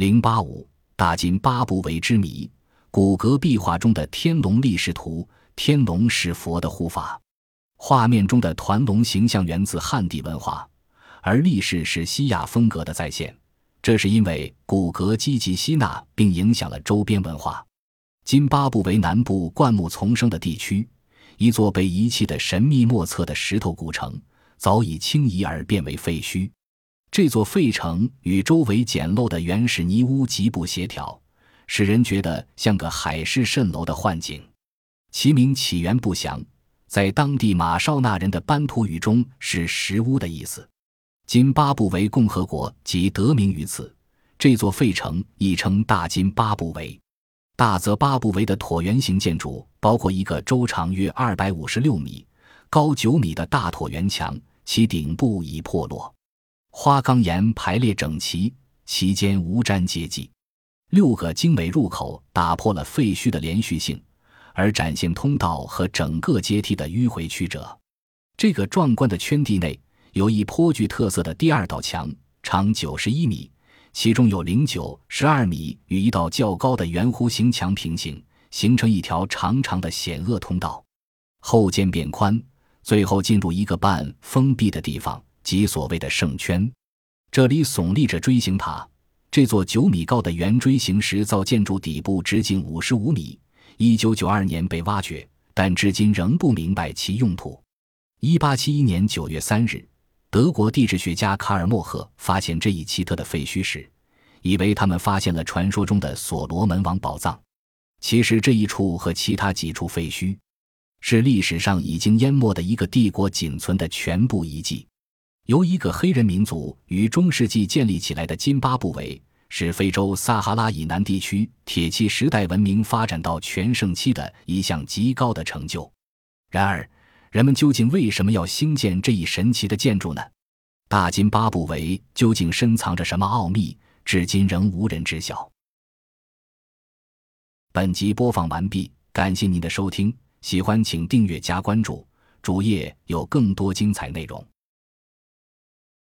零八五大金巴布韦之谜，古格壁画中的天龙立士图，天龙是佛的护法。画面中的团龙形象源自汉地文化，而立士是西亚风格的再现。这是因为古格积极吸纳并影响了周边文化。津巴布韦南部灌木丛生的地区，一座被遗弃的神秘莫测的石头古城，早已轻移而变为废墟。这座废城与周围简陋的原始泥屋极不协调，使人觉得像个海市蜃楼的幻境。其名起源不详，在当地马绍那人的班图语中是“石屋”的意思。津巴布韦共和国即得名于此。这座废城亦称大津巴布韦。大泽巴布韦的椭圆形建筑包括一个周长约二百五十六米、高九米的大椭圆墙，其顶部已破落。花岗岩排列整齐，其间无毡阶迹。六个精美入口打破了废墟的连续性，而展现通道和整个阶梯的迂回曲折。这个壮观的圈地内有一颇具特色的第二道墙，长九十一米，其中有零九十二米与一道较高的圆弧形墙平行，形成一条长长的险恶通道。后渐变宽，最后进入一个半封闭的地方。即所谓的圣圈，这里耸立着锥形塔。这座九米高的圆锥形石造建筑底部直径五十五米，一九九二年被挖掘，但至今仍不明白其用途。一八七一年九月三日，德国地质学家卡尔默赫发现这一奇特的废墟时，以为他们发现了传说中的所罗门王宝藏。其实这一处和其他几处废墟，是历史上已经淹没的一个帝国仅存的全部遗迹。由一个黑人民族于中世纪建立起来的津巴布韦，是非洲撒哈拉以南地区铁器时代文明发展到全盛期的一项极高的成就。然而，人们究竟为什么要兴建这一神奇的建筑呢？大津巴布韦究竟深藏着什么奥秘，至今仍无人知晓。本集播放完毕，感谢您的收听，喜欢请订阅加关注，主页有更多精彩内容。